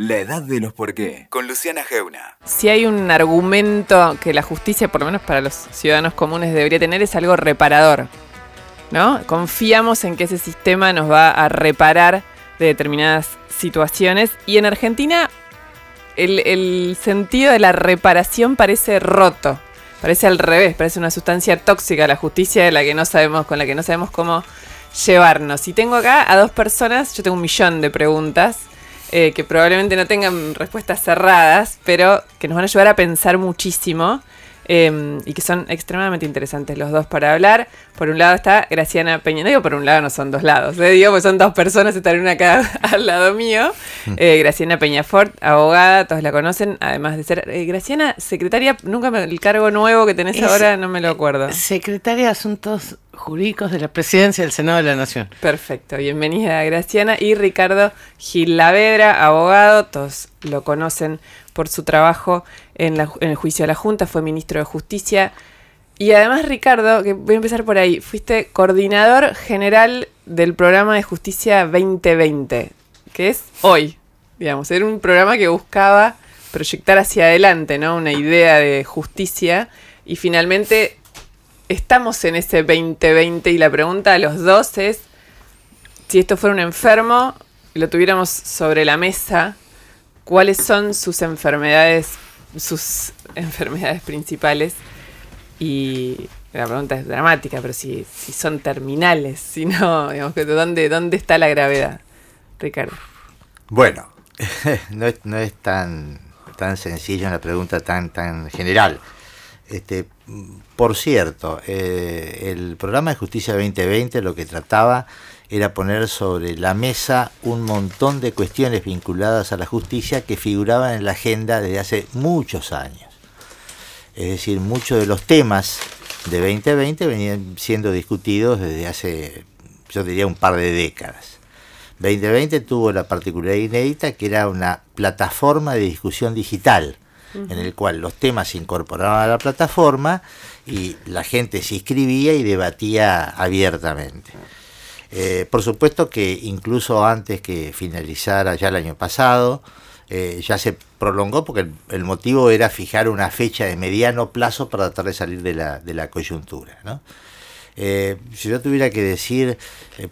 La edad de los por qué, con Luciana Geuna. Si hay un argumento que la justicia, por lo menos para los ciudadanos comunes, debería tener, es algo reparador. ¿No? Confiamos en que ese sistema nos va a reparar de determinadas situaciones. Y en Argentina, el, el sentido de la reparación parece roto. Parece al revés, parece una sustancia tóxica la justicia de la que no sabemos, con la que no sabemos cómo llevarnos. Y tengo acá a dos personas, yo tengo un millón de preguntas eh, que probablemente no tengan respuestas cerradas, pero que nos van a ayudar a pensar muchísimo. Em, y que son extremadamente interesantes los dos para hablar. Por un lado está Graciana Peña, no digo por un lado, no son dos lados, eh, digo pues son dos personas, están una acá al lado mío. Mm. Eh, Graciana Peñafort, abogada, todos la conocen, además de ser eh, Graciana, secretaria, nunca me, el cargo nuevo que tenés ahora no me lo acuerdo. Secretaria de Asuntos Jurídicos de la Presidencia del Senado de la Nación. Perfecto, bienvenida Graciana y Ricardo Gil Lavedra, abogado, todos lo conocen por su trabajo en, el juicio de la Junta, fue ministro de Justicia. Y además, Ricardo, que voy a empezar por ahí, fuiste coordinador general del programa de justicia 2020, que es hoy, digamos, era un programa que buscaba proyectar hacia adelante, ¿no? Una idea de justicia y finalmente estamos en ese 2020 y la pregunta a los dos es si esto fuera un enfermo, lo tuviéramos sobre la mesa, ¿cuáles son sus enfermedades sus enfermedades principales y la pregunta es dramática, pero si, son terminales, si no, digamos, ¿dónde, ¿dónde está la gravedad, Ricardo? Bueno, no es, no es tan, tan sencillo una pregunta tan, tan general. Este, por cierto, eh, el programa de Justicia 2020 lo que trataba era poner sobre la mesa un montón de cuestiones vinculadas a la justicia que figuraban en la agenda desde hace muchos años. Es decir, muchos de los temas de 2020 venían siendo discutidos desde hace, yo diría, un par de décadas. 2020 tuvo la particularidad inédita que era una plataforma de discusión digital, en el cual los temas se incorporaban a la plataforma y la gente se inscribía y debatía abiertamente. Eh, por supuesto que incluso antes que finalizara ya el año pasado, eh, ya se prolongó porque el, motivo era fijar una fecha de mediano plazo para tratar de salir de la, de la coyuntura. Eh, si yo tuviera que decir,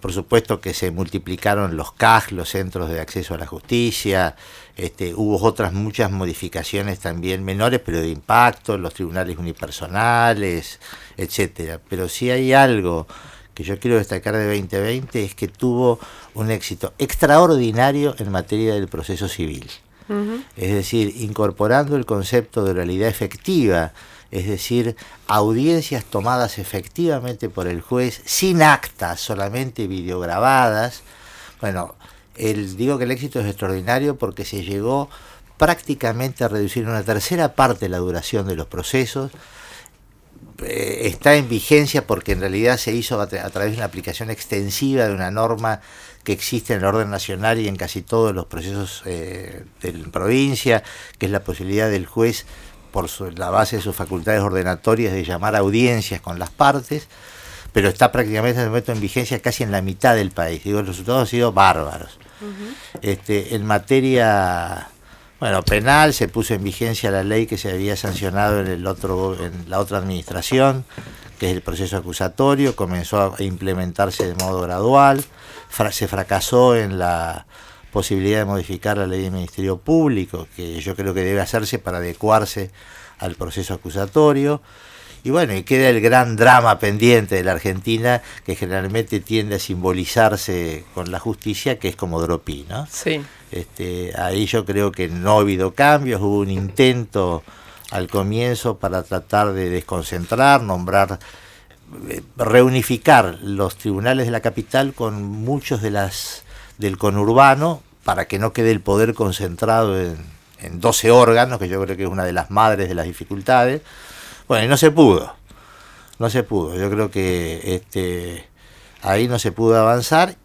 por supuesto que se multiplicaron los CAG, los centros de acceso a la justicia, este, hubo otras muchas modificaciones también menores, pero de impacto, los tribunales unipersonales, etcétera. Pero si hay algo que yo quiero destacar de 2020 es que tuvo un éxito extraordinario en materia del proceso civil. Es decir, incorporando el concepto de realidad efectiva, es decir, audiencias tomadas efectivamente por el juez, sin actas, solamente videograbadas. Bueno, digo que el éxito es extraordinario porque se llegó prácticamente a reducir una tercera parte la duración de los procesos, eh, está en vigencia porque en realidad se hizo a, través de una aplicación extensiva de una norma que existe en el orden nacional y en casi todos los procesos eh, de la provincia, que es la posibilidad del juez, por la base de sus facultades ordenatorias, de llamar audiencias con las partes, pero está prácticamente en momento en vigencia casi en la mitad del país. Digo, los resultados han sido bárbaros. este, en materia bueno, penal, se puso en vigencia la ley que se había sancionado en, el otro, en la otra administración, que es el proceso acusatorio, comenzó a implementarse de modo gradual, se fracasó en la posibilidad de modificar la ley del Ministerio Público, que yo creo que debe hacerse para adecuarse al proceso acusatorio. Y bueno, y queda el gran drama pendiente de la Argentina, que generalmente tiende a simbolizarse con la justicia, que es como Dropí, ¿no? Sí. Este, ahí yo creo que no ha habido cambios, hubo un intento al comienzo para tratar de desconcentrar, nombrar, eh, reunificar los tribunales de la capital con muchos de las del conurbano para que no quede el poder concentrado en, en 12 órganos, que yo creo que es una de las madres de las dificultades bueno, y no se pudo. No se pudo. Yo creo que este, ahí no se pudo avanzar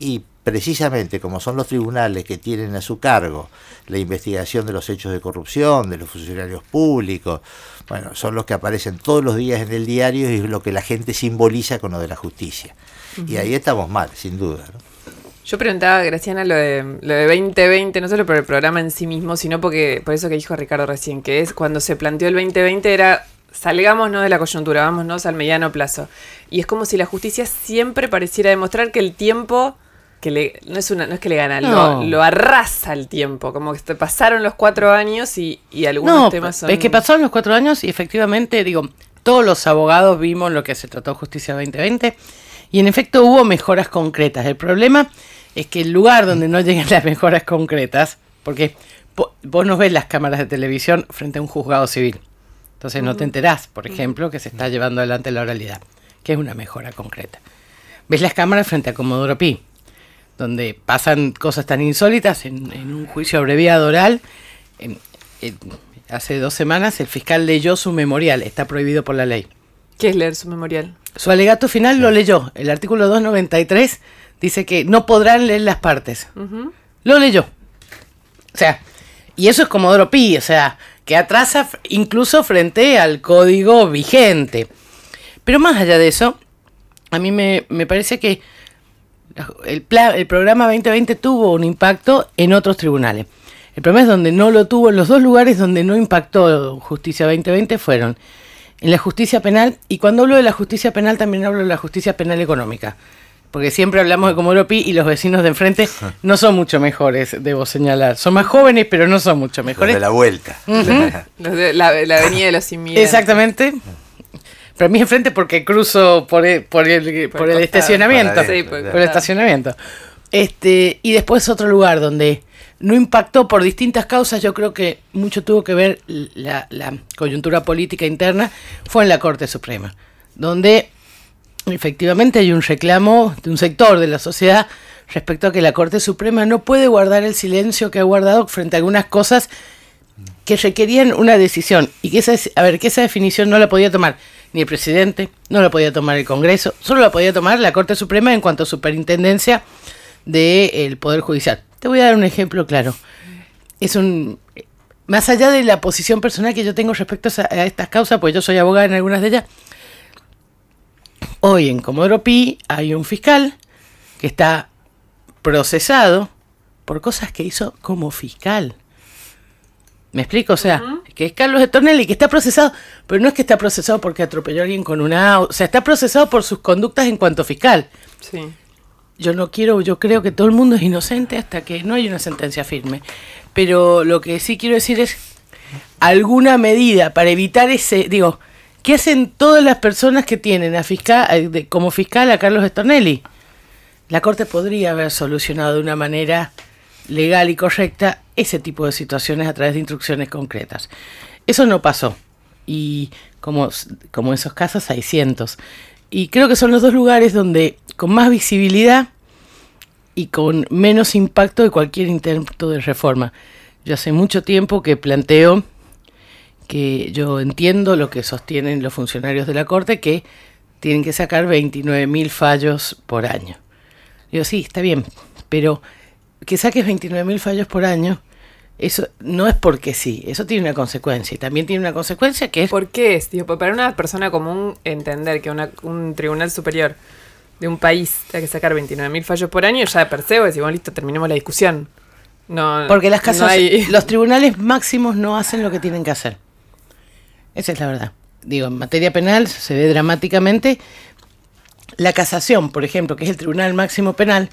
y precisamente como son los tribunales que tienen a su cargo la investigación de los hechos de corrupción, de los funcionarios públicos, bueno, son los que aparecen todos los días en el diario y es lo que la gente simboliza con lo de la justicia. Y ahí estamos mal, sin duda. Yo preguntaba, Graciana, lo de, lo de 2020, no solo por el programa en sí mismo, sino porque, por eso que dijo Ricardo recién, que es cuando se planteó el 2020 era salgámonos de la coyuntura, vámonos al mediano plazo. Y es como si la justicia siempre pareciera demostrar que el tiempo que le, no es una, no es que le gana, No. lo, lo arrasa el tiempo, como que te pasaron los cuatro años y, y algunos No, temas son. es que pasaron los cuatro años y efectivamente, digo, todos los abogados vimos lo que se trató Justicia 2020 y en efecto hubo mejoras concretas. El problema es que el lugar donde no llegan las mejoras concretas, porque po- vos no ves las cámaras de televisión frente a un juzgado civil. Entonces no te enterás, por ejemplo, que se está llevando adelante la oralidad, que es una mejora concreta. Ves las cámaras frente a Comodoro Pi, donde pasan cosas tan insólitas en, en un juicio abreviado oral. en- en- hace dos semanas el fiscal leyó su memorial, está prohibido por la ley. ¿Qué es leer su memorial? Su alegato final lo leyó. El artículo 293 dice que no podrán leer las partes. Lo leyó. O sea, y eso es Comodoro Pi, o sea, que atrasa incluso frente al código vigente. Pero más allá de eso, a mí me, me parece que el, pla- el programa 2020 tuvo un impacto en otros tribunales. El problema es donde no lo tuvo, en los dos lugares donde no impactó Justicia 2020 fueron en la justicia penal, y cuando hablo de la justicia penal también hablo de la justicia penal económica. Porque siempre hablamos de Comodoro Pi y los vecinos de enfrente no son mucho mejores, debo señalar. Son más jóvenes, pero no son mucho Los mejores. de la vuelta. Los de la, la avenida de los inmigrantes. Exactamente. Pero a mí enfrente porque cruzo por el, por el, Por por el el costado. estacionamiento. Para Sí, adentro, por- por el estacionamiento. Este, y después otro lugar donde no impactó por distintas causas, yo creo que mucho tuvo que ver la, la coyuntura política interna, fue en la Corte Suprema, donde efectivamente hay un reclamo de un sector de la sociedad respecto a que la Corte Suprema no puede guardar el silencio que ha guardado frente a algunas cosas que requerían una decisión y que esa, a ver, que esa definición no la podía tomar ni el presidente, no la podía tomar el Congreso, solo la podía tomar la Corte Suprema en cuanto a superintendencia del Poder Judicial. Te voy a dar un ejemplo claro. Es un más allá de la posición personal que yo tengo respecto a, a estas causas, pues yo soy abogada en algunas de ellas. Hoy en Comodoro Pi hay un fiscal que está procesado por cosas que hizo como fiscal. ¿Me explico? O sea, que es Carlos de Tornelli, que está procesado, pero no es que está procesado porque atropelló a alguien con una... O sea, está procesado por sus conductas en cuanto fiscal. Sí. Yo no quiero, yo creo que todo el mundo es inocente hasta que no hay una sentencia firme. Pero lo que sí quiero decir es alguna medida para evitar ese, digo, ¿qué hacen todas las personas que tienen a fiscal, como fiscal a Carlos Stornelli? La Corte podría haber solucionado de una manera legal y correcta ese tipo de situaciones a través de instrucciones concretas. Eso no pasó. Y como, como esos casos hay cientos. Y creo que son los dos lugares donde con más visibilidad y con menos impacto de cualquier intento de reforma. Yo hace mucho tiempo que planteo que yo entiendo lo que sostienen los funcionarios de la Corte, que tienen que sacar 29.000 fallos por año. Digo, sí, está bien, pero que saques 29.000 fallos por año, eso no es porque sí, eso tiene una consecuencia. Y también tiene una consecuencia que es... ¿Por qué es? Digo, para una persona común entender que una- un tribunal superior de un país tenga que sacar 29.000 fallos por año, ya de per se, vos decís, bueno, listo, terminemos la discusión. No, Porque las no casas, hay- los tribunales máximos no hacen lo que tienen que hacer. Esa es la verdad. Digo, en materia penal se ve dramáticamente. La casación, por ejemplo, que es el tribunal máximo penal,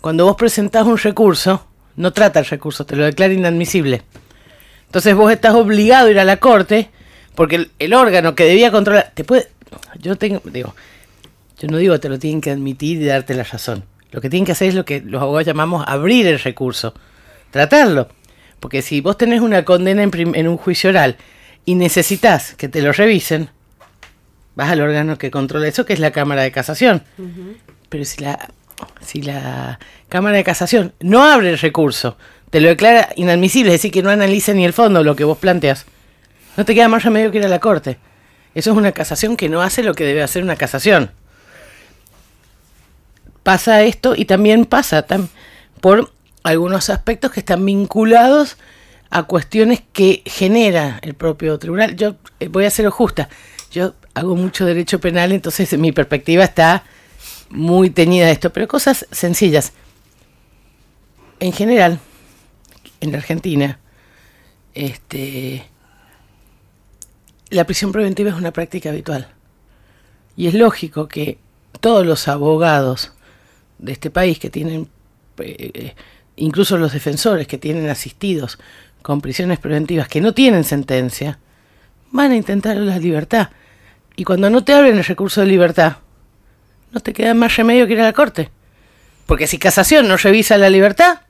cuando vos presentás un recurso, no trata el recurso, te lo declara inadmisible. Entonces vos estás obligado a ir a la corte, porque el, órgano que debía controlar, te puede, yo tengo, digo, yo no digo te lo tienen que admitir y darte la razón. Lo que tienen que hacer es lo que los abogados llamamos abrir el recurso, tratarlo. Porque si vos tenés una condena en un juicio oral y necesitas que te lo revisen, vas al órgano que controla eso, que es la Cámara de Casación. Pero si la, si la Cámara de Casación no abre el recurso, te lo declara inadmisible, es decir, que no analiza ni el fondo lo que vos planteas, no te queda más remedio que ir a la Corte. Eso es una casación que no hace lo que debe hacer una casación. Pasa esto y también pasa tam- por algunos aspectos que están vinculados a cuestiones que genera el propio tribunal. Yo eh, voy a ser justa. Yo hago mucho derecho penal, entonces mi perspectiva está muy teñida de esto, pero cosas sencillas. en general, en la Argentina, este, la prisión preventiva es una práctica habitual. Y es lógico que todos los abogados de este país que tienen, eh, incluso los defensores que tienen asistidos con prisiones preventivas que no tienen sentencia, van a intentar la libertad. Y cuando no te abren el recurso de libertad, no te queda más remedio que ir a la corte. Porque si casación no revisa la libertad...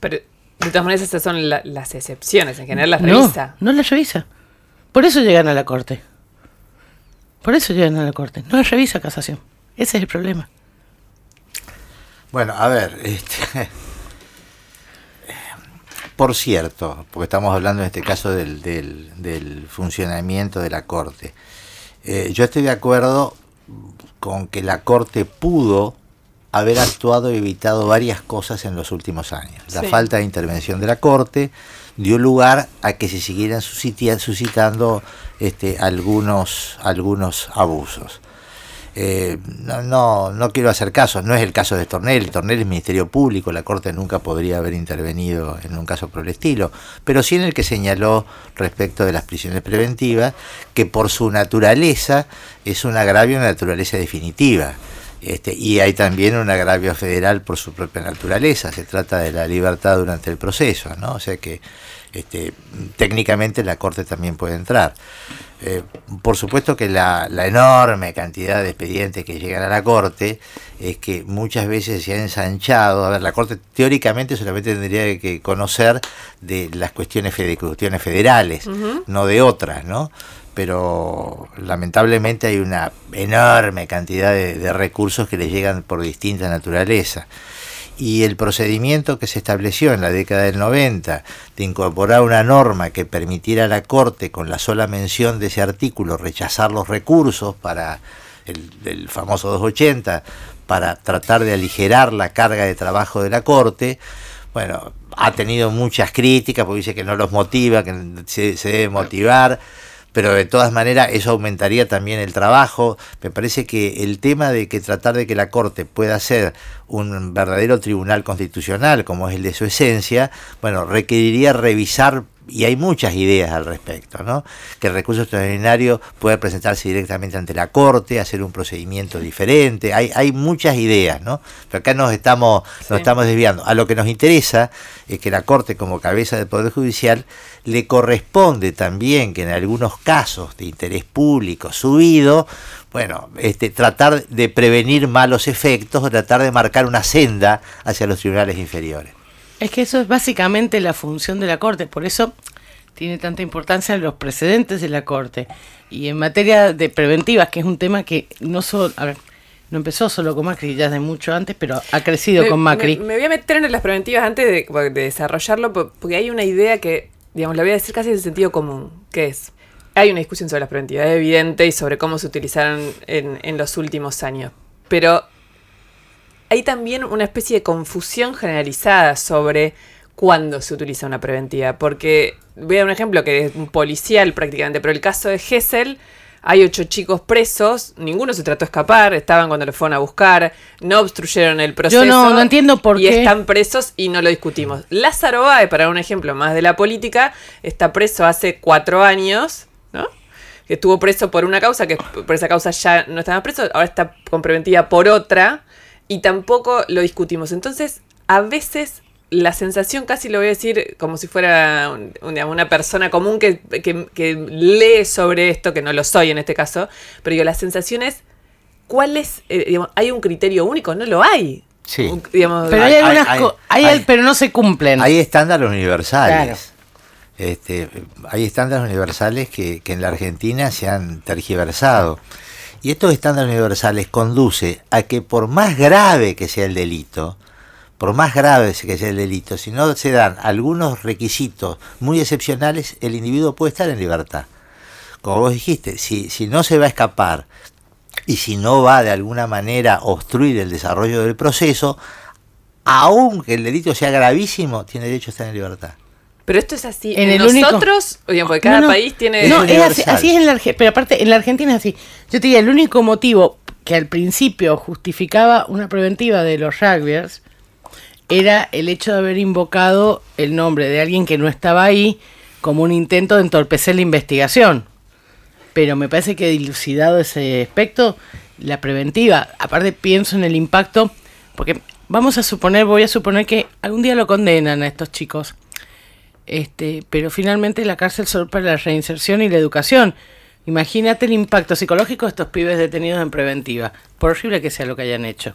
Pero de todas maneras esas son las excepciones, en general las revisa. No, no las revisa. Por eso llegan a la corte. Por eso llegan a la corte. No las revisa casación. Ese es el problema. Bueno, a ver, este, por cierto, porque estamos hablando en este caso del, del, funcionamiento de la Corte, eh, yo estoy de acuerdo con que la Corte pudo haber actuado y evitado varias cosas en los últimos años. La falta de intervención de la Corte dio lugar a que se siguieran suscitando este, algunos, algunos abusos. Eh, no, no, no, quiero hacer caso, no es el caso de Tornel, Tornel es Ministerio Público, la Corte nunca podría haber intervenido en un caso por el estilo, pero sí en el que señaló respecto de las prisiones preventivas, que por su naturaleza es un agravio de naturaleza definitiva. Este, y hay también un agravio federal por su propia naturaleza, se trata de la libertad durante el proceso, ¿no? O sea que este, técnicamente la Corte también puede entrar. Eh, por supuesto que la, enorme cantidad de expedientes que llegan a la Corte es que muchas veces se ha ensanchado. A ver, la Corte teóricamente solamente tendría que conocer de las cuestiones, cuestiones federales, no de otras, ¿no? pero lamentablemente hay una enorme cantidad de, recursos que le llegan por distinta naturaleza. Y el procedimiento que se estableció en la década del 90 de incorporar una norma que permitiera a la Corte, con la sola mención de ese artículo, rechazar los recursos para el, famoso 280, para tratar de aligerar la carga de trabajo de la Corte, bueno, ha tenido muchas críticas porque dice que no los motiva, que se debe motivar pero de todas maneras eso aumentaría también el trabajo. Me parece que el tema de que tratar de que la Corte pueda ser un verdadero tribunal constitucional, como es el de su esencia, bueno, requeriría revisar y hay muchas ideas al respecto, ¿no? Que el recurso extraordinario puede presentarse directamente ante la Corte, hacer un procedimiento diferente, hay, hay muchas ideas, ¿no? Pero acá nos estamos, nos estamos desviando. A lo que nos interesa es que la Corte, como cabeza del Poder Judicial, le corresponde también que en algunos casos de interés público subido, bueno, este, tratar de prevenir malos efectos o tratar de marcar una senda hacia los tribunales inferiores. Es que eso es básicamente la función de la Corte, por eso tiene tanta importancia los precedentes de la Corte. Y en materia de preventivas, que es un tema que no solo, a ver, no empezó solo con Macri, ya de mucho antes, pero ha crecido con Macri. Me, voy a meter en las preventivas antes de, desarrollarlo, porque hay una idea que, digamos, la voy a decir casi en sentido común, que es, hay una discusión sobre las preventivas, es evidente, y sobre cómo se utilizaron en, en los últimos años. Pero hay también una especie de confusión generalizada sobre cuándo se utiliza una preventiva. Porque voy a dar un ejemplo que es un policial prácticamente, pero el caso de Hessel, hay ocho chicos presos, ninguno se trató de escapar, estaban cuando le fueron a buscar, no obstruyeron el proceso. Yo no, no entiendo por qué. Y están presos y no lo discutimos. Lázaro Báez, para un ejemplo más de la política, está preso hace cuatro años, ¿no? Que estuvo preso por una causa, que por esa causa ya no estaba preso, ahora está con preventiva por otra y tampoco lo discutimos. Entonces, a veces la sensación, casi lo voy a decir como si fuera una persona común que, lee sobre esto, que no lo soy en este caso, pero yo la sensación es, ¿cuál es? Eh, ¿Hay un criterio único? No lo hay. Sí. pero hay, algunas hay, pero no se cumplen. Hay estándares universales. Este, hay estándares universales que, que en la Argentina se han tergiversado. Y estos estándares universales conduce a que por más grave que sea el delito, por más grave que sea el delito, si no se dan algunos requisitos muy excepcionales, el individuo puede estar en libertad. Como vos dijiste, si, si no se va a escapar y si no va de alguna manera a obstruir el desarrollo del proceso, aunque el delito sea gravísimo, tiene derecho a estar en libertad. Pero esto es así. En, nosotros, porque cada país tiene. No, es así, así, es en la Argentina. Pero aparte, en la Argentina es así. Yo te diría, el único motivo que al principio justificaba una preventiva de los rugbyers era el hecho de haber invocado el nombre de alguien que no estaba ahí como un intento de entorpecer la investigación. Pero me parece que dilucidado ese aspecto, la preventiva, aparte pienso en el impacto, porque vamos a suponer, voy a suponer que algún día lo condenan a estos chicos. Este, pero finalmente la cárcel solo para la reinserción y la educación. Imagínate el impacto psicológico de estos pibes detenidos en preventiva, por horrible que sea lo que hayan hecho.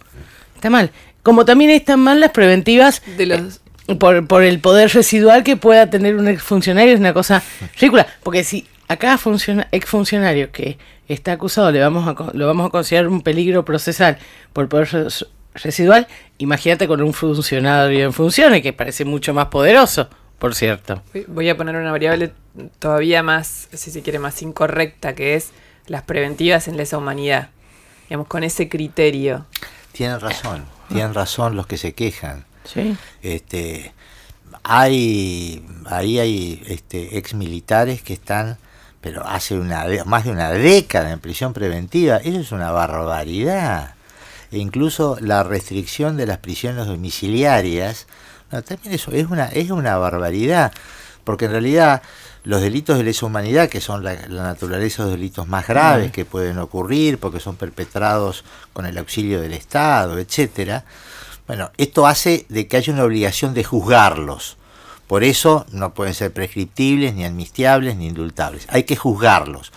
Está mal. Como también están mal las preventivas De los, eh, por, por el poder residual que pueda tener un exfuncionario, es una cosa ridícula. Porque si a cada funciona, exfuncionario que está acusado le vamos a, lo vamos a considerar un peligro procesal por poder res- residual, imagínate con un funcionario en funciones, que parece mucho más poderoso, por cierto. voy a poner una variable todavía más, si se quiere, más incorrecta, que es las preventivas en lesa humanidad. Digamos, con ese criterio. Tienen razón, tienen razón los que se quejan. Sí. Este, hay, ahí hay este, ex militares que están, pero hace una, más de una década en prisión preventiva. Eso es una barbaridad. E incluso la restricción de las prisiones domiciliarias, no, también eso es una, es una barbaridad. Porque en realidad los delitos de lesa humanidad, que son la, la naturaleza de los delitos más graves que pueden ocurrir, porque son perpetrados con el auxilio del Estado, etcétera, bueno, esto hace de que haya una obligación de juzgarlos. Por eso no pueden ser prescriptibles, ni amnistiables, ni indultables. Hay que juzgarlos.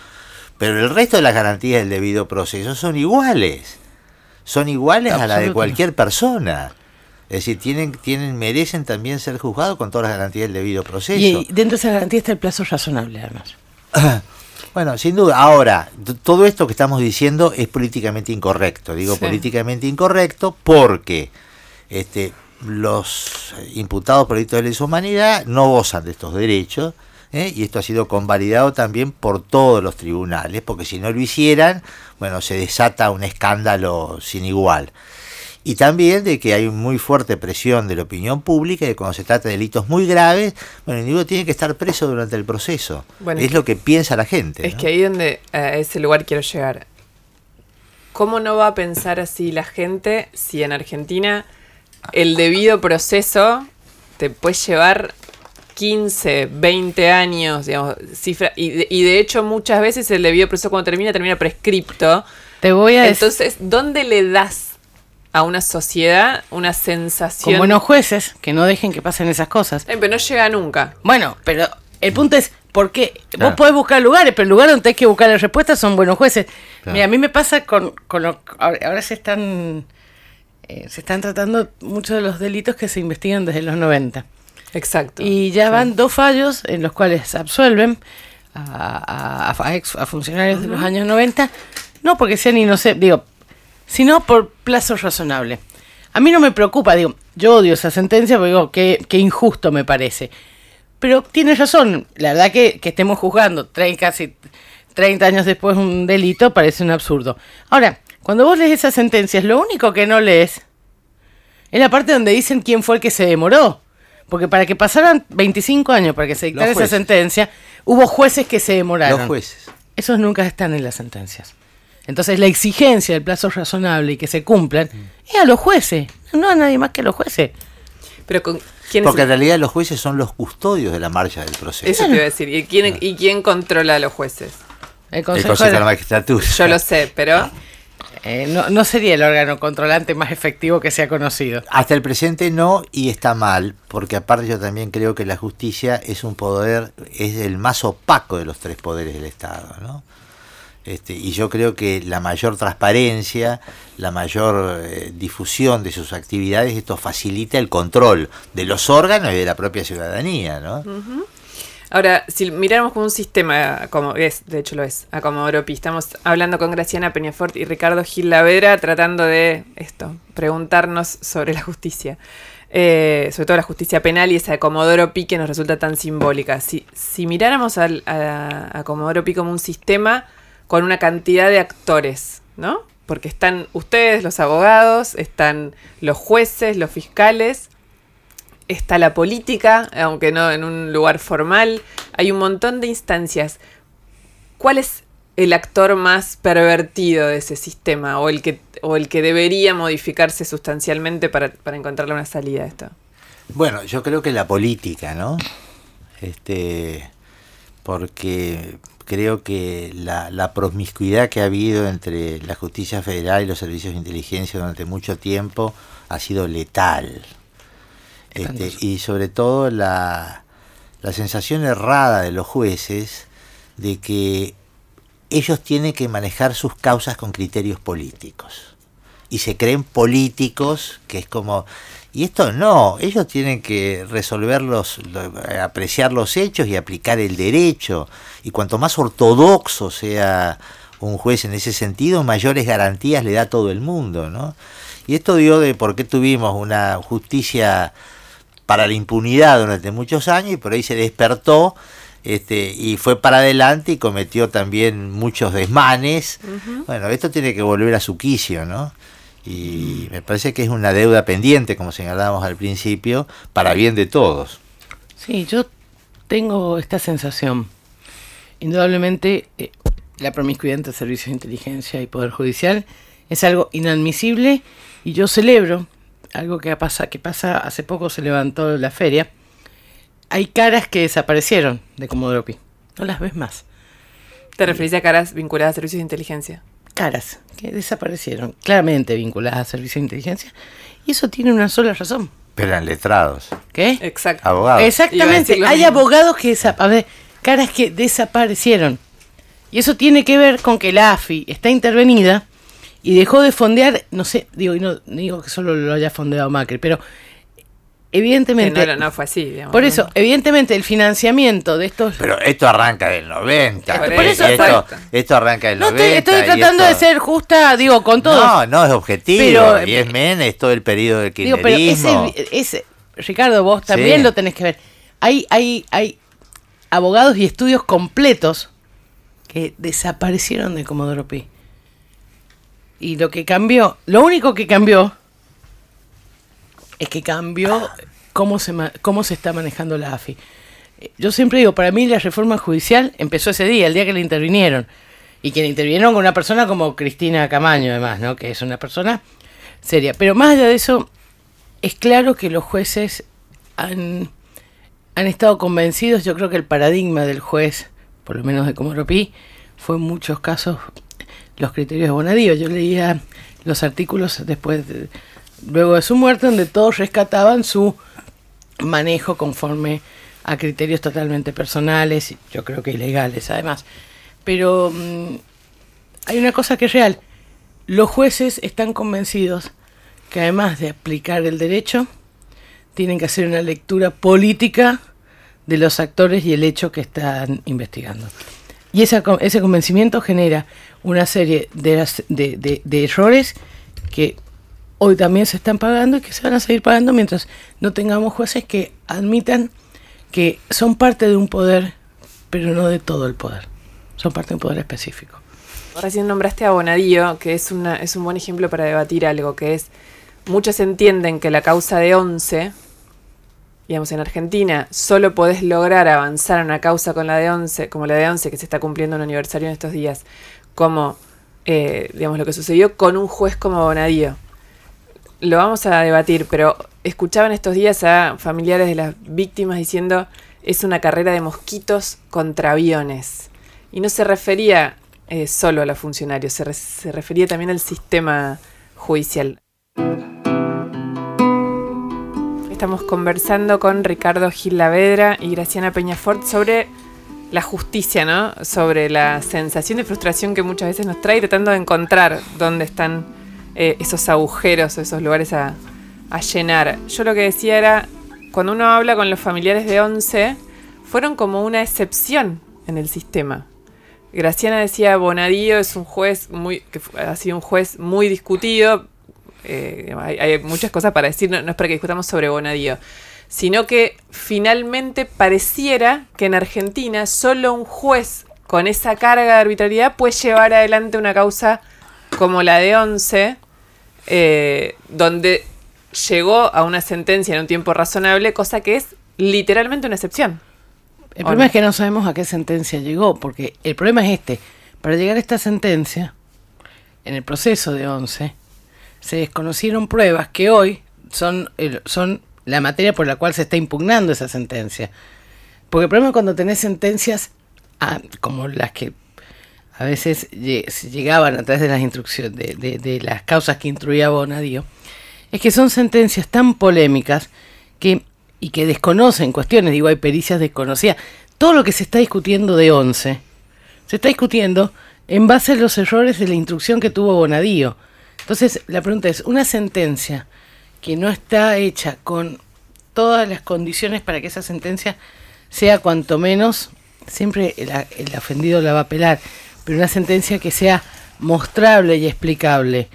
Pero el resto de las garantías del debido proceso son iguales. Son iguales a la de cualquier persona. Es decir, tienen, tienen, merecen también ser juzgados con todas las garantías del debido proceso. Y dentro de esa garantía está el plazo razonable, además. Bueno, sin duda. Ahora, todo esto que estamos diciendo es políticamente incorrecto. Digo Sí. políticamente incorrecto porque este, los imputados por delitos de lesa humanidad no gozan de estos derechos. ¿eh? Y esto ha sido convalidado también por todos los tribunales, porque si no lo hicieran, bueno, se desata un escándalo sin igual. Y también de que hay muy fuerte presión de la opinión pública de cuando se trata de delitos muy graves, bueno, el individuo tiene que estar preso durante el proceso. Bueno, es lo que piensa la gente. Es ¿no? que ahí donde a ese lugar quiero llegar. ¿Cómo no va a pensar así la gente si en Argentina el debido proceso te puede llevar 15, 20 años, digamos, cifra, y, de, y de hecho muchas veces el debido proceso cuando termina, termina prescripto. Te voy a decir, Entonces, ¿dónde le das a una sociedad una sensación? con buenos jueces, que no dejen que pasen esas cosas. Eh, pero no llega nunca. Bueno, pero el punto es, ¿por qué? Claro. Vos podés buscar lugares, pero el lugar donde hay que buscar las respuestas son buenos jueces. Claro. Mira, a mí me pasa con, con lo ahora, ahora se están eh, se están tratando muchos de los delitos que se investigan desde los 90. Exacto. Y ya van dos fallos en los cuales absuelven a, a- a ex- a funcionarios de los años 90, no porque sean inocentes, digo, sino por plazo razonable. A mí no me preocupa, digo, yo odio esa sentencia porque digo, qué, qué injusto me parece. Pero tienes razón, la verdad que, que estemos juzgando casi 30 años después un delito parece un absurdo. Ahora, cuando vos lees esas sentencias, lo único que no lees es la parte donde dicen quién fue el que se demoró. Porque para que pasaran 25 años para que se dictara esa sentencia, hubo jueces que se demoraron. Los jueces. Esos nunca están en las sentencias. Entonces la exigencia del plazo razonable y que se cumplan es a los jueces, no a nadie más que a los jueces. Pero con quién Porque en realidad los jueces son los custodios de la marcha del proceso. Eso te iba a decir. ¿Y quién, ¿Y quién controla a los jueces? El el Consejo, de- la Magistratura. Yo lo sé, pero eh, no, no sería el órgano controlante más efectivo que se ha conocido. Hasta el presente no, y está mal, porque aparte yo también creo que la justicia es un poder, es el más opaco de los tres poderes del Estado, ¿no? Este, y yo creo que la mayor transparencia, la mayor eh, difusión de sus actividades, esto facilita el control de los órganos y de la propia ciudadanía, ¿no? ahora, si miráramos como un sistema, como es, de hecho lo es, a Pi, estamos hablando con Graciana Peñafort y Ricardo Gil Lavera tratando de esto, preguntarnos sobre la justicia. Eh, sobre todo la justicia penal y esa de Comodoro Pi que nos resulta tan simbólica. Si, si miráramos al- a, a Comodoro Pi como un sistema con una cantidad de actores, ¿no? Porque están ustedes, los abogados, están los jueces, los fiscales, está la política, aunque no en un lugar formal, hay un montón de instancias. ¿Cuál es el actor más pervertido de ese sistema o el que, o el que debería modificarse sustancialmente para, para encontrarle una salida a esto? Bueno, yo creo que la política, ¿no? Este, porque creo que la, la, promiscuidad que ha habido entre la justicia federal y los servicios de inteligencia durante mucho tiempo ha sido letal. Este, y sobre todo la, la sensación errada de los jueces de que ellos tienen que manejar sus causas con criterios políticos. Y se creen políticos, que es como... Y esto no, ellos tienen que resolver los, apreciar los hechos y aplicar el derecho. Y cuanto más ortodoxo sea un juez en ese sentido, mayores garantías le da a todo el mundo, ¿no? Y esto dio de por qué tuvimos una justicia para la impunidad durante muchos años y por ahí se despertó este, y fue para adelante y cometió también muchos desmanes. Bueno, esto tiene que volver a su quicio, ¿no? Y me parece que es una deuda pendiente, como señalábamos al principio, para bien de todos. Sí, yo tengo esta sensación. Indudablemente, eh, la promiscuidad entre servicios de inteligencia y poder judicial es algo inadmisible y yo celebro algo que pasa, que pasa hace poco se levantó la feria. Hay caras que desaparecieron de Comodoro Pi. No las ves más. ¿Te referís a caras vinculadas a servicios de inteligencia? Caras que desaparecieron, claramente vinculadas a servicios de inteligencia. Y eso tiene una sola razón. Pero eran letrados. ¿Qué? Exacto. Abogados. Exactamente. Hay abogados que desaparecieron. Caras que desaparecieron. Y eso tiene que ver con que la AFI está intervenida y dejó de fondear, no sé, digo, y no, digo que solo lo haya fondeado Macri, pero evidentemente... no, no, fue así, digamos. Por eso, evidentemente el financiamiento de estos... Pero esto arranca del 90. Por eso, esto, esto, arranca del no 90. Estoy, estoy tratando de ser justa, digo, con todo. No, no es objetivo. Pero, y es men, es todo el periodo del kirchnerismo. Digo, pero ese, Ricardo, vos también sí. lo tenés que ver. Hay, hay, hay abogados y estudios completos que desaparecieron de Comodoro Pi. Y lo que cambió, lo único que cambió es que cambió cómo se, cómo se está manejando la AFI. Yo siempre digo, para mí la reforma judicial empezó ese día, el día que le intervinieron. Y que le intervinieron con una persona como Cristina Camaño, además, ¿no? Que es una persona seria. Pero más allá de eso, es claro que los jueces han, han estado convencidos. Yo creo que el paradigma del juez, por lo menos de Comoropí, fue en muchos casos los criterios de Bonadío. Yo leía los artículos después, de, luego de su muerte, donde todos rescataban su manejo conforme a criterios totalmente personales, yo creo que ilegales además. Pero mmm, hay una cosa que es real. Los jueces están convencidos que además de aplicar el derecho, tienen que hacer una lectura política de los actores y el hecho que están investigando. Y ese convencimiento genera una serie de, de, de, errores que hoy también se están pagando y que se van a seguir pagando mientras no tengamos jueces que admitan que son parte de un poder, pero no de todo el poder. Son parte de un poder específico. Recién nombraste a Bonadío, que es, una, es un buen ejemplo para debatir algo, que es, muchos entienden que la causa de 11 digamos, en Argentina solo podés lograr avanzar en una causa con la de 11, como la de 11 que se está cumpliendo un aniversario en estos días, como, eh, digamos, lo que sucedió con un juez como Bonadío. Lo vamos a debatir, pero escuchaban estos días a familiares de las víctimas diciendo es una carrera de mosquitos contra aviones. Y no se refería eh, solo a los funcionarios, se, se refería también al sistema judicial. Estamos conversando con Ricardo Gil Lavedra y Graciana Peñafort sobre la justicia, ¿no? Sobre la sensación de frustración que muchas veces nos trae, tratando de encontrar dónde están eh, esos agujeros esos lugares a, llenar. Yo lo que decía era, cuando uno habla con los familiares de Once, fueron como una excepción en el sistema. Graciana decía, Bonadío es un juez muy, que ha sido un juez muy discutido, eh, hay, muchas cosas para decir, no, no, es para que discutamos sobre Bonadío, sino que finalmente pareciera que en Argentina solo un juez con esa carga de arbitrariedad puede llevar adelante una causa como la de Once, eh, donde llegó a una sentencia en un tiempo razonable, cosa que es literalmente una excepción. El problema no? es que no sabemos a qué sentencia llegó, porque el problema es este. para llegar a esta sentencia, en el proceso de 11, se desconocieron pruebas que hoy son, el- son la materia por la cual se está impugnando esa sentencia. Porque el problema es cuando tenés sentencias ah, como las que a veces llegaban a través de las instrucciones, de, de- de las causas que instruía Bonadío, es que son sentencias tan polémicas que, y que desconocen cuestiones, digo, hay pericias desconocidas. Todo lo que se está discutiendo de 11 se está discutiendo en base a los errores de la instrucción que tuvo Bonadío. Entonces, la pregunta es, una sentencia que no está hecha con todas las condiciones para que esa sentencia sea cuanto menos, siempre el, el ofendido la va a apelar, pero una sentencia que sea mostrable y explicable,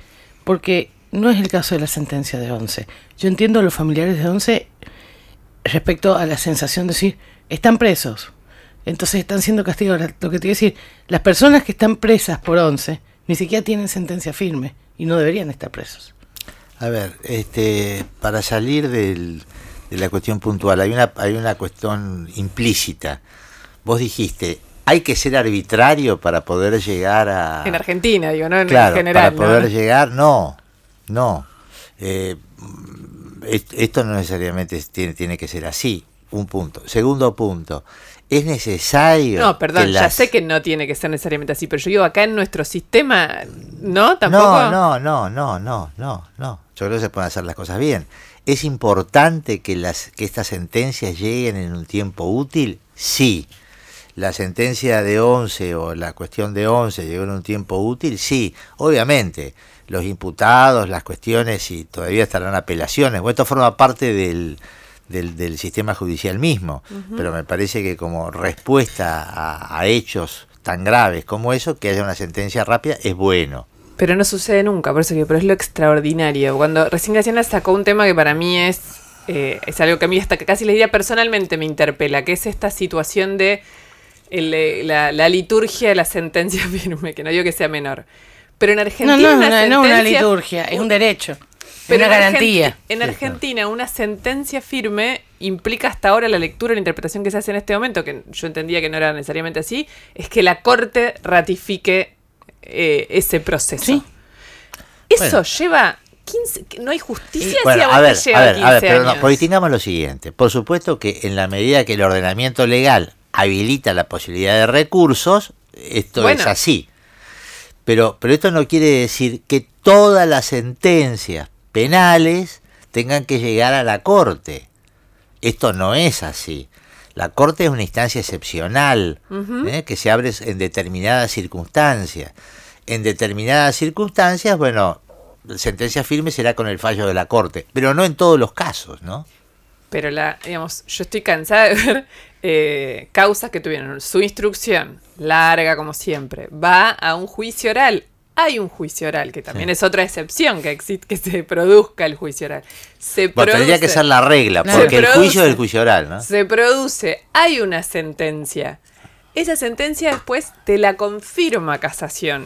porque no es el caso de la sentencia de 11. Yo entiendo a los familiares de 11 respecto a la sensación de decir, están presos, entonces están siendo castigados. Lo que te a decir, las personas que están presas por 11 ni siquiera tienen sentencia firme y no deberían estar presos. A ver, este, para salir del- de la cuestión puntual, hay una, hay una cuestión implícita. Vos dijiste, hay que ser arbitrario para poder llegar a... En Argentina, digo, no en claro, general. para poder ¿no? llegar, no, no. Eh, est- esto no necesariamente es- tiene, tiene que ser así, un punto. Segundo punto, es necesario... No, perdón, ya sé que no tiene que ser necesariamente así, pero yo digo, acá en nuestro sistema, ¿no? ¿Tampoco? No, no, no, no, no, no, no. Yo creo que se pueden hacer las cosas bien. ¿Es importante que, las, que estas sentencias lleguen en un tiempo útil? Sí. ¿La sentencia de 11 o la cuestión de 11 llegó en un tiempo útil? Sí, obviamente. Los imputados, las cuestiones, si todavía estarán apelaciones, bueno, esto forma parte del, del, del sistema judicial mismo, pero me parece que como respuesta a, a hechos tan graves como eso, que haya una sentencia rápida es bueno. Pero no sucede nunca, por eso que, pero es lo extraordinario. Cuando recién Graciela sacó un tema que para mí es, eh, es algo que a mí hasta que casi les diría personalmente me interpela, que es esta situación de el, eh, la, la liturgia de la sentencia firme, que no digo que sea menor. Pero en No, Argentina no, es una no una liturgia, es un derecho, es pero una en garantía. Argenti- En Argentina, una sentencia firme implica hasta ahora la lectura y la interpretación que se hace en este momento, que yo entendía que no era necesariamente así, es que la Corte ratifique eh, ese proceso. Sí. Eso Bueno. lleva 15. que No hay justicia si Bueno, a a ver, lleva a ver, 15 a ver, pero no, lo siguiente. Por supuesto que en la medida que el ordenamiento legal habilita la posibilidad de recursos, esto Bueno. es así. Pero, pero esto no quiere decir que todas las sentencias penales tengan que llegar a la corte. Esto no es así. La corte es una instancia excepcional ¿eh? que se abre en determinadas circunstancias. En determinadas circunstancias, bueno, la sentencia firme será con el fallo de la corte, pero no en todos los casos, ¿no? Pero la, digamos, yo estoy cansada de ver eh, causas que tuvieron su instrucción, larga como siempre, va a un juicio oral. Hay un juicio oral, que también Sí. es otra excepción que existe, que se produzca el juicio oral. Se Bueno, tendría que ser la regla, porque el juicio es el juicio oral, ¿no? Se produce, hay una sentencia. Esa sentencia después te la confirma casación.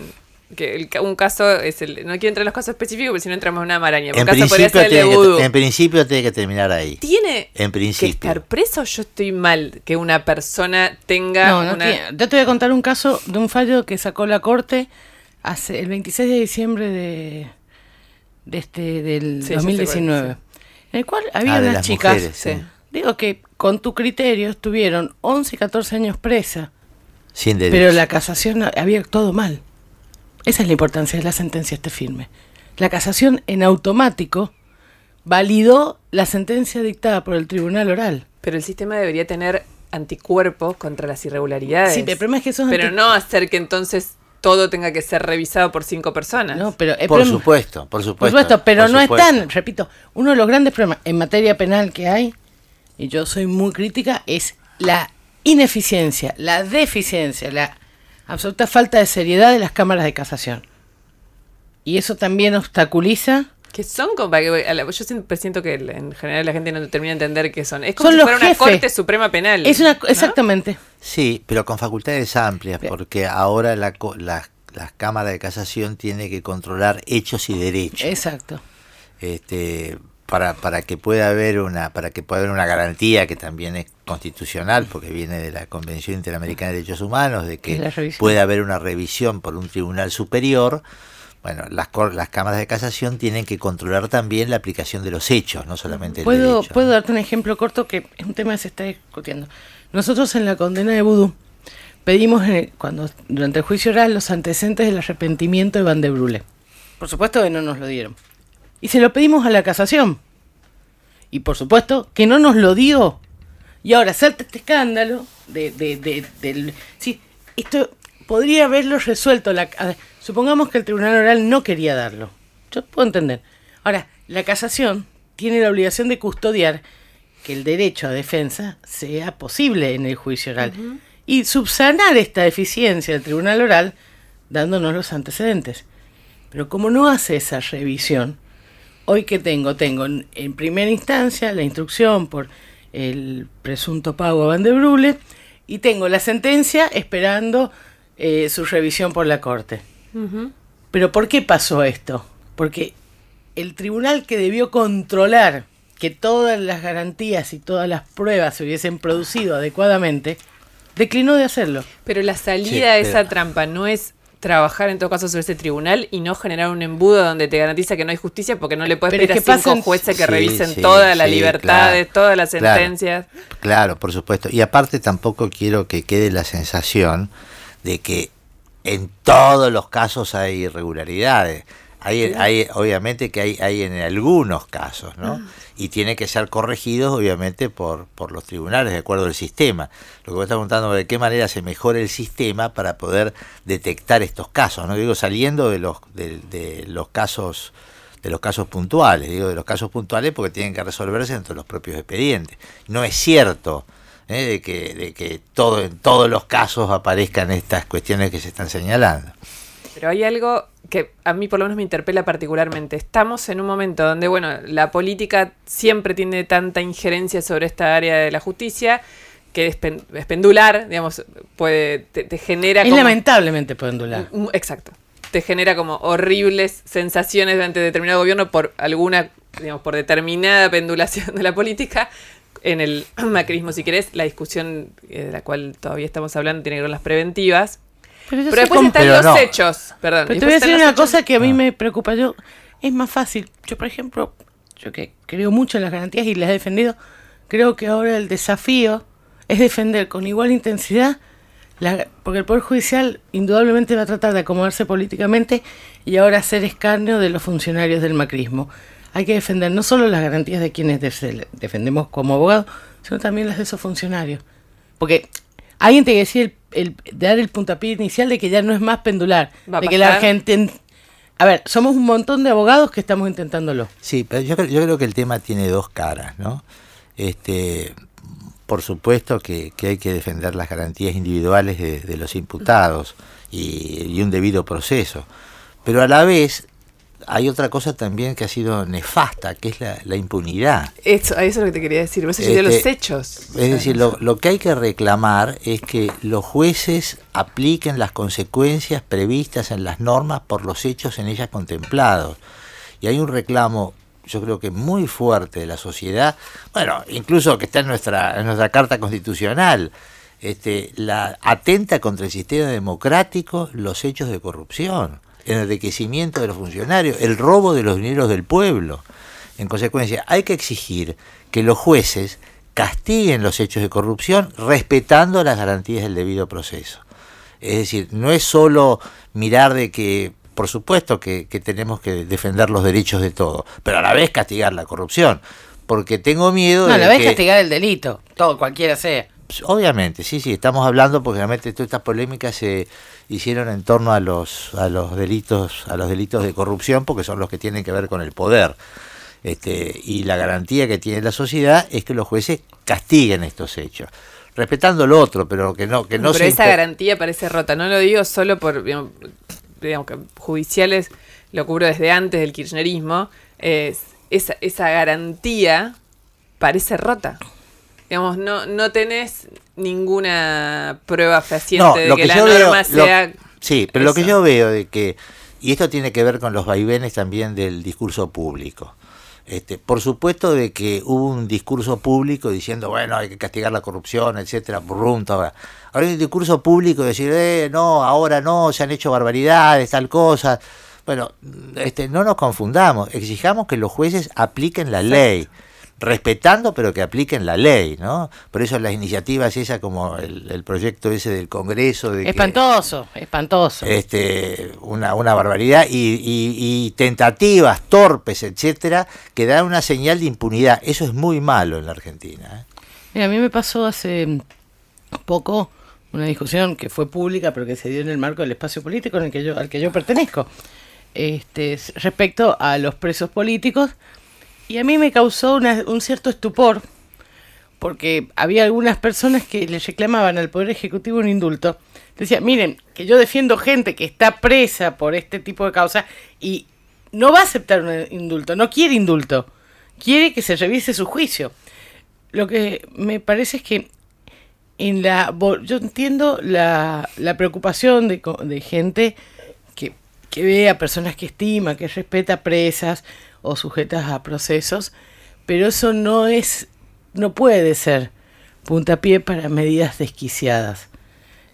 Que el un caso es el. No quiero entrar en los casos específicos, porque si no entramos en una maraña. En caso podría principio, ser el de tiene que, vudú. en principio tiene que terminar ahí. ¿Tiene En que principio. estar preso? Yo estoy mal que una persona tenga No, no una. tiene- Yo te voy a contar un caso de un fallo que sacó la Corte hace el 26 de diciembre de, de este del Sí, ya sé 2019, cuál, en el cual había Ah, unas chicas, mujeres, sí. sí. digo que con tu criterio estuvieron 11 y 14 años presas, Sin derecho. pero la casación había todo mal. Esa es la importancia de la sentencia este firme. La casación en automático validó la sentencia dictada por el tribunal oral. Pero el sistema debería tener anticuerpos contra las irregularidades. Sí, pero el problema es que esos Pero no hacer que entonces todo tenga que ser revisado por cinco personas. No, pero el por problema- supuesto, por Por supuesto. supuesto, pero por no supuesto. están, repito, uno de los grandes problemas en materia penal que hay, y yo soy muy crítica, es la ineficiencia, la deficiencia, la absoluta falta de seriedad de las cámaras de casación. Y eso también obstaculiza. Que son yo siempre siento que en general la gente no termina de entender qué son. Es como Son si los fuera una jefes. corte suprema penal. Es una, ¿no? Exactamente. Sí, pero con facultades amplias, porque ahora la, co- la, la Cámara de Casación tiene que controlar hechos y derechos. Exacto. este para, para que pueda haber una para que pueda haber una garantía que también es. Constitucional, porque viene de la Convención Interamericana de Derechos Humanos, de que puede haber una revisión por un tribunal superior. Bueno, las, las cámaras de casación tienen que controlar también la aplicación de los hechos, no solamente el ¿Puedo, derecho. puedo darte un ejemplo corto que es un tema que se está discutiendo. Nosotros en la condena de Vudú pedimos en el- cuando durante el juicio oral los antecedentes del arrepentimiento de Van de Brule. Por supuesto que no nos lo dieron. Y se lo pedimos a la casación. Y por supuesto que no nos lo dio. Y ahora salta este escándalo de, de, de- del... Sí, esto podría haberlo resuelto. La, ver, supongamos que el tribunal oral no quería darlo. Yo puedo entender. Ahora, la casación tiene la obligación de custodiar que el derecho a defensa sea posible en el juicio oral. Y subsanar esta deficiencia del tribunal oral dándonos los antecedentes. Pero como no hace esa revisión, hoy que tengo, tengo en, en primera instancia la instrucción por el presunto pago a Van de Brule y tengo la sentencia esperando eh, su revisión por la Corte. Pero ¿por qué pasó esto? Porque el tribunal que debió controlar que todas las garantías y todas las pruebas se hubiesen producido adecuadamente, declinó de hacerlo. Pero la salida Sí, de esa trampa no es trabajar en todo caso sobre ese tribunal y no generar un embudo donde te garantiza que no hay justicia porque no le puedes pedir es que a cinco jueces que Sí, revisen sí, todas las sí, libertades, claro, todas las sentencias. Claro, por supuesto. Y aparte tampoco quiero que quede la sensación de que en todos los casos hay irregularidades. Hay, hay obviamente que hay, hay en algunos casos, ¿no? Y tiene que ser corregidos, obviamente, por, por los tribunales, de acuerdo al sistema. Lo que vos estás preguntando, de qué manera se mejora el sistema para poder detectar estos casos, ¿no? Digo, saliendo de los, de, de los casos de los casos puntuales, digo de los casos puntuales porque tienen que resolverse dentro de los propios expedientes. No es cierto ¿eh? de que, de que todo, en todos los casos aparezcan estas cuestiones que se están señalando. Pero hay algo que a mí por lo menos me interpela particularmente. Estamos en un momento donde, bueno, la política siempre tiene tanta injerencia sobre esta área de la justicia que es, pen- es pendular, digamos, puede, te, te genera Es como- lamentablemente pendular. Mm, Exacto. Te genera como horribles sensaciones durante determinado gobierno por alguna, digamos, por determinada pendulación de la política. En el macrismo, si querés, la discusión eh, de la cual todavía estamos hablando tiene que ver con las preventivas. Pero, Pero después están Pero los no. hechos. Perdón. Pero y te voy a decir una hechos. cosa que a mí me preocupa. Yo es más fácil. Yo, por ejemplo, yo que creo mucho en las garantías y las he defendido, creo que ahora el desafío es defender con igual intensidad, la- porque el Poder Judicial indudablemente va a tratar de acomodarse políticamente y ahora hacer escarnio de los funcionarios del macrismo. Hay que defender no solo las garantías de quienes def- defendemos como abogados, sino también las de esos funcionarios. Porque alguien te decía el, el- dar el puntapié inicial de que ya no es más pendular, Va de que la gente... A ver, somos un montón de abogados que estamos intentándolo. Sí, pero yo, creo- yo creo que el tema tiene dos caras, ¿no? Este, por supuesto que, que hay que defender las garantías individuales de, de los imputados y, y un debido proceso, pero a la vez hay otra cosa también que ha sido nefasta, que es la, la impunidad. Eso, eso es lo que te quería decir. Eso yo digo los Este, hechos. Es decir, lo, lo que hay que reclamar es que los jueces apliquen las consecuencias previstas en las normas por los hechos en ellas contemplados. Y hay un reclamo, yo creo que muy fuerte de la sociedad, bueno, incluso que está en nuestra, en nuestra Carta Constitucional, este, la atenta contra el sistema democrático los hechos de corrupción, enriquecimiento de los funcionarios, el robo de los dineros del pueblo. En consecuencia, hay que exigir que los jueces castiguen los hechos de corrupción respetando las garantías del debido proceso. Es decir, no es solo mirar de que, por supuesto que, que tenemos que defender los derechos de todos, pero a la vez castigar la corrupción. Porque tengo miedo No, a de la vez que... castigar el delito, todo, cualquiera sea. Obviamente, sí, sí, estamos hablando porque realmente todas estas polémicas se hicieron en torno a los a los delitos a los delitos de corrupción porque son los que tienen que ver con el poder. Este, y la garantía que tiene la sociedad es que los jueces castiguen estos hechos, respetando lo otro, pero que no que no pero se esa garantía parece rota. No lo digo solo por, digamos, digamos que judiciales, lo cubro desde antes del kirchnerismo. es- esa, esa garantía parece rota. Digamos, no, no tenés ninguna prueba fehaciente de que, la norma veo- lo- sea. sí, pero lo que yo veo de que y esto tiene que ver con los vaivenes también del discurso público. Este, por supuesto de que hubo un discurso público diciendo, bueno, hay que castigar la corrupción, etcétera, ahora. Ahora hay un discurso público de decir, eh, no, ahora no, se han hecho barbaridades, tal cosa. Bueno, este, no nos confundamos, exijamos que los jueces apliquen la ley respetando pero que apliquen la ley, ¿no? Por eso las iniciativas esas como el, proyecto ese del Congreso de espantoso, espantoso, este, una, una barbaridad y, y, tentativas torpes, etcétera, que dan una señal de impunidad. Eso es muy malo en la Argentina. ¿eh? a mí me pasó hace poco una discusión que fue pública pero que se dio en el marco del espacio político en el que yo al que yo pertenezco, este, respecto a los presos políticos y a mí me causó un cierto estupor, porque había algunas personas que le reclamaban al Poder Ejecutivo un indulto. Decía, miren, que yo defiendo gente que está presa por este tipo de causa y no va a aceptar un indulto, no quiere indulto, quiere que se revise su juicio. Lo que me parece es que en la yo entiendo la, la preocupación de, de gente que, que ve a personas que estima, que respeta presas o sujetas a procesos, pero eso no es, no puede ser puntapié para medidas desquiciadas,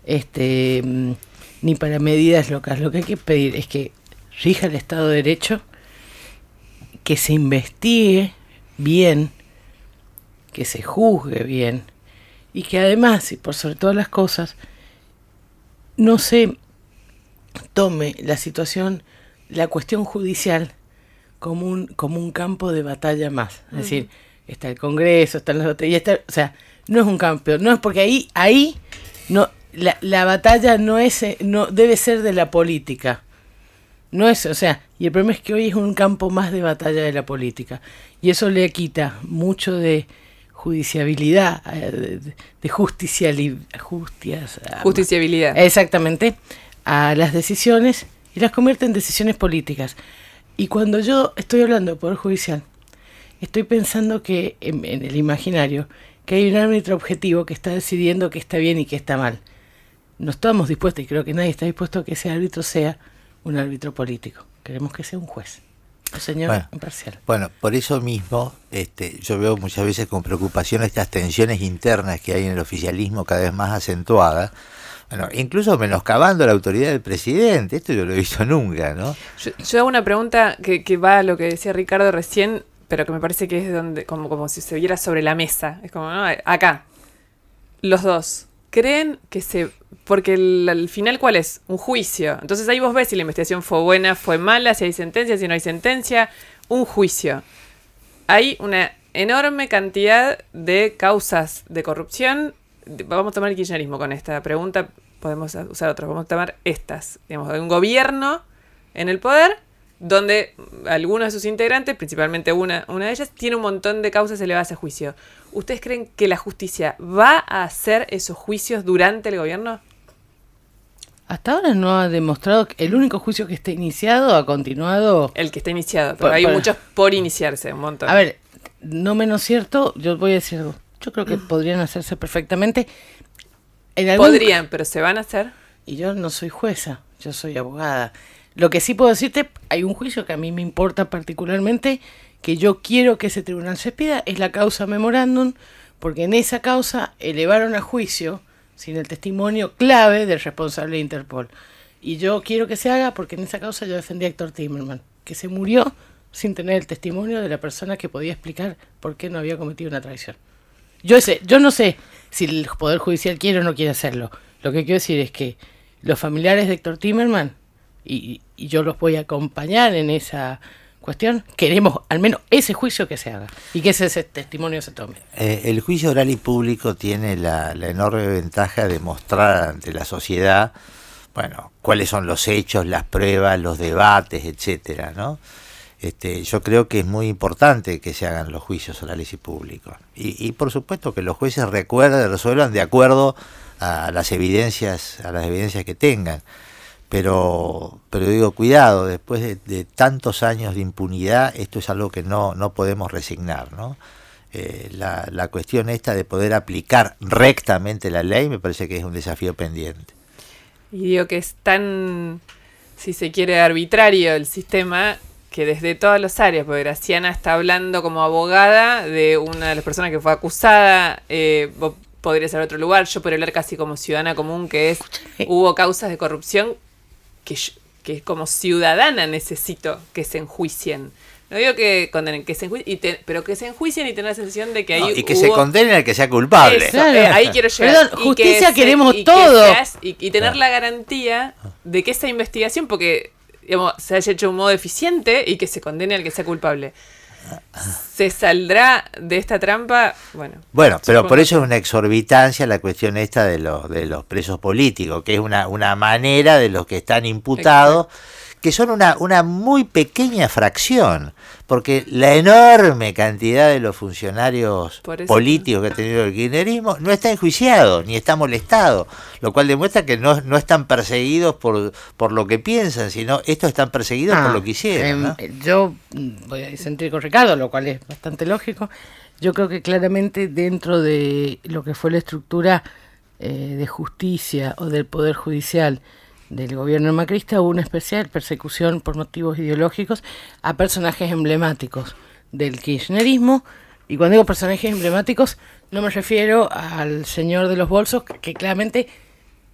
este, mm, ni para medidas locas. Lo que hay que pedir es que rija el Estado de Derecho, que se investigue bien, que se juzgue bien, y que además, y por sobre todas las cosas, no se tome la situación, la cuestión judicial como un, como un campo de batalla más. Es decir, está el Congreso, están los otros, y está, o sea, no es un campo, no es porque ahí, ahí no, la, la batalla no es, no debe ser de la política. No es, o sea, y el problema es que hoy es un campo más de batalla de la política. Y eso le quita mucho de judiciabilidad, eh, de, de justiciabilidad. Exactamente, a las decisiones y las convierte en decisiones políticas. Y cuando yo estoy hablando de Poder Judicial, estoy pensando que en, el imaginario, que hay un árbitro objetivo que está decidiendo qué está bien y qué está mal. No estamos dispuestos, y creo que nadie está dispuesto a que ese árbitro sea un árbitro político. Queremos que sea un juez. Un señor imparcial. Bueno, por eso mismo este, yo veo muchas veces con preocupación estas tensiones internas que hay en el oficialismo cada vez más acentuadas, bueno, incluso menoscabando la autoridad del presidente, esto yo lo he visto nunca, ¿no? Yo, hago una pregunta que, que, va a lo que decía Ricardo recién, pero que me parece que es donde, como, como si se viera sobre la mesa. Es como, ¿no? Acá, los dos, ¿creen que se... Porque el, final, ¿cuál es? Un juicio. Entonces ahí vos ves si la investigación fue buena, fue mala, si hay sentencia, si no hay sentencia. Un juicio. Hay una enorme cantidad de causas de corrupción vamos a tomar el kirchnerismo con esta pregunta, podemos usar otras, vamos a tomar estas. Digamos, hay un gobierno en el poder donde algunos de sus integrantes, principalmente una, una de ellas, tiene un montón de causas elevadas a juicio. ¿Ustedes creen que la justicia va a hacer esos juicios durante el gobierno? Hasta ahora no ha demostrado que el único juicio que está iniciado ha continuado. El que está iniciado, pero hay muchos por iniciarse, un montón. A ver, no menos cierto, yo voy a decir algo. Yo creo que podrían hacerse perfectamente. Podrían, pero ¿se van a hacer? Y yo no soy jueza, yo soy abogada. Lo que sí puedo decirte, hay un juicio que a mí me importa particularmente, que yo quiero que ese tribunal se pida, es la causa memorándum, porque en esa causa elevaron a juicio sin el testimonio clave del responsable de Interpol. Y yo quiero que se haga porque en esa causa yo defendí a Héctor Timmerman, que se murió sin tener el testimonio de la persona que podía explicar por qué no había cometido una traición. Yo, sé, yo no sé si el Poder Judicial quiere o no quiere hacerlo. Lo que quiero decir es que los familiares de Héctor Timerman, y, yo los voy a acompañar en esa cuestión, queremos al menos ese juicio que se haga y que ese, testimonio se tome. Eh, el juicio oral y público tiene la, la enorme ventaja de mostrar ante la sociedad, bueno, cuáles son los hechos, las pruebas, los debates, etcétera, ¿no? Este, yo creo que es muy importante que se hagan los juicios orales y públicos. Y, por supuesto que los jueces recuerden, resuelvan de acuerdo a las evidencias, a las evidencias que tengan. Pero, pero digo, cuidado, después de, tantos años de impunidad, esto es algo que no, no podemos resignar, ¿no? Eh, la, la cuestión esta de poder aplicar rectamente la ley me parece que es un desafío pendiente. Y digo que es tan, si se quiere, arbitrario el sistema que desde todas las áreas, porque Graciana está hablando como abogada de una de las personas que fue acusada, eh, vos podrías ser otro lugar, yo podría hablar casi como ciudadana común, que es, hubo causas de corrupción que, yo- que como ciudadana necesito que se enjuicien. No digo que condenen, que se enjuicien, y te- pero que se enjuicien y tener la sensación de que ahí No, y que hubo- se condene al que sea culpable. eso, Claro. eh, ahí quiero llegar. Perdón, Y que justicia se- queremos y que todo. seas- y, y tener la garantía de que esa investigación, porque digamos, se haya hecho de un modo eficiente y que se condene al que sea culpable. ¿Se saldrá de esta trampa? Bueno. Bueno, pero supongo por eso es una exorbitancia la cuestión esta de los, de los presos políticos, que es una, una manera de los que están imputados, que son una, una muy pequeña fracción, porque la enorme cantidad de los funcionarios políticos que ha tenido el kirchnerismo no está enjuiciado, ni está molestado, lo cual demuestra que no, no están perseguidos por, por lo que piensan, sino estos están perseguidos por Ah, lo que hicieron. em, ¿no? Yo voy a disentir con Ricardo, lo cual es bastante lógico. Yo creo que claramente dentro de lo que fue la estructura eh, de justicia o del poder judicial del gobierno macrista hubo una especial persecución por motivos ideológicos a personajes emblemáticos del kirchnerismo. Y cuando digo personajes emblemáticos, no me refiero al señor de los bolsos, que, que claramente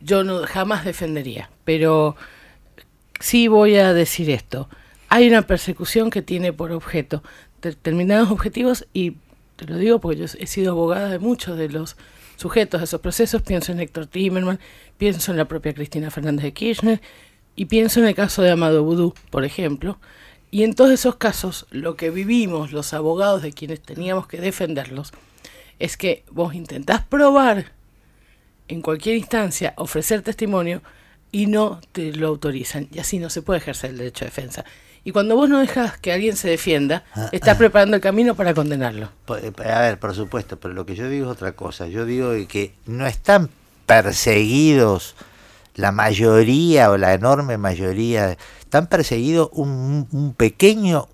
yo no jamás defendería. Pero sí voy a decir esto. Hay una persecución que tiene por objeto determinados objetivos y te lo digo porque yo he sido abogada de muchos de los sujetos a esos procesos. Pienso en Héctor Timerman, pienso en la propia Cristina Fernández de Kirchner y pienso en el caso de Amado Boudou, por ejemplo. Y en todos esos casos, lo que vivimos los abogados de quienes teníamos que defenderlos es que vos intentás probar en cualquier instancia ofrecer testimonio y no te lo autorizan. Y así no se puede ejercer el derecho de defensa. Y cuando vos no dejas que alguien se defienda, estás preparando el camino para condenarlo. Po- eh, A ver, por supuesto, pero lo que yo digo es otra cosa. Yo digo que no están perseguidos la mayoría o la enorme mayoría, están perseguidos un, un pequeño,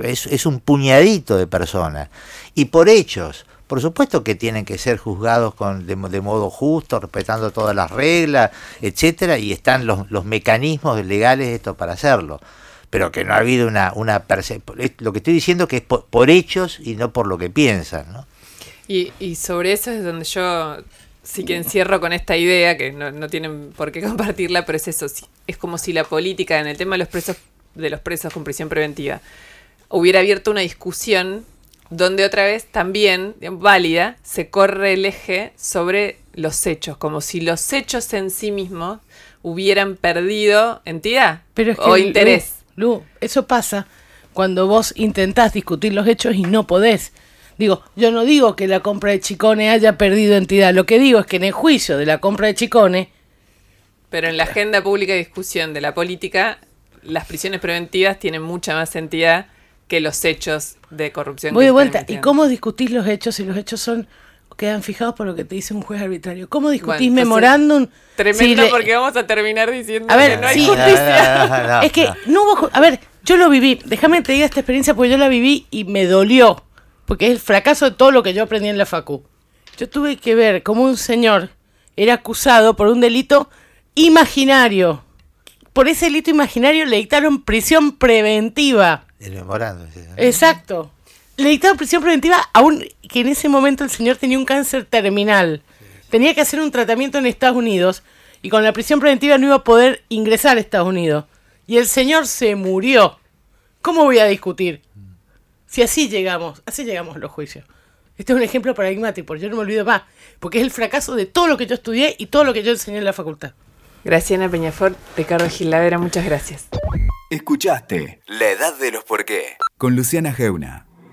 es, es un puñadito de personas. Y por hechos, por supuesto que tienen que ser juzgados con, de, de modo justo, respetando todas las reglas, etcétera, y están los, los mecanismos legales esto para hacerlo. Pero que no ha habido una, una Lo que estoy diciendo que es por, por hechos y no por lo que piensan, ¿no? Y, y sobre eso es donde yo sí que encierro con esta idea, que no, no tienen por qué compartirla, pero es eso, es como si la política en el tema de los presos, de los presos con prisión preventiva, hubiera abierto una discusión donde otra vez también, válida, se corre el eje sobre los hechos, como si los hechos en sí mismos hubieran perdido entidad Pero es que, o interés. Lu, eso pasa cuando vos intentás discutir los hechos y no podés. Digo, yo no digo que la compra de Chicone haya perdido entidad. Lo que digo es que en el juicio de la compra de Chicone, Pero en la agenda pública de discusión de la política, las prisiones preventivas tienen mucha más entidad que los hechos de corrupción. voy que de vuelta. ¿Y cómo discutís los hechos si los hechos son quedan fijados por lo que te dice un juez arbitrario? ¿Cómo discutís Bueno, entonces, memorándum? Tremendo si le- porque vamos a terminar diciendo A ver, que no hay justicia. No, no, no, es que no. no hubo. ju- A ver, yo lo viví. Déjame te diga esta experiencia porque yo la viví y me dolió. Porque es el fracaso de todo lo que yo aprendí en la Facu. Yo tuve que ver cómo un señor era acusado por un delito imaginario. Por ese delito imaginario le dictaron prisión preventiva. El sí, ¿no? Exacto. Le dictaron prisión preventiva aún que en ese momento el señor tenía un cáncer terminal. Tenía que hacer un tratamiento en Estados Unidos y con la prisión preventiva no iba a poder ingresar a Estados Unidos. Y el señor se murió. ¿Cómo voy a discutir? Si así llegamos, así llegamos a los juicios. Este es un ejemplo paradigmático, porque yo no me olvido más, porque es el fracaso de todo lo que yo estudié y todo lo que yo enseñé en la facultad. Graciana Peñafort, Ricardo Gilavera, muchas gracias. Escuchaste La Edad de los Por qué con Luciana Geuna.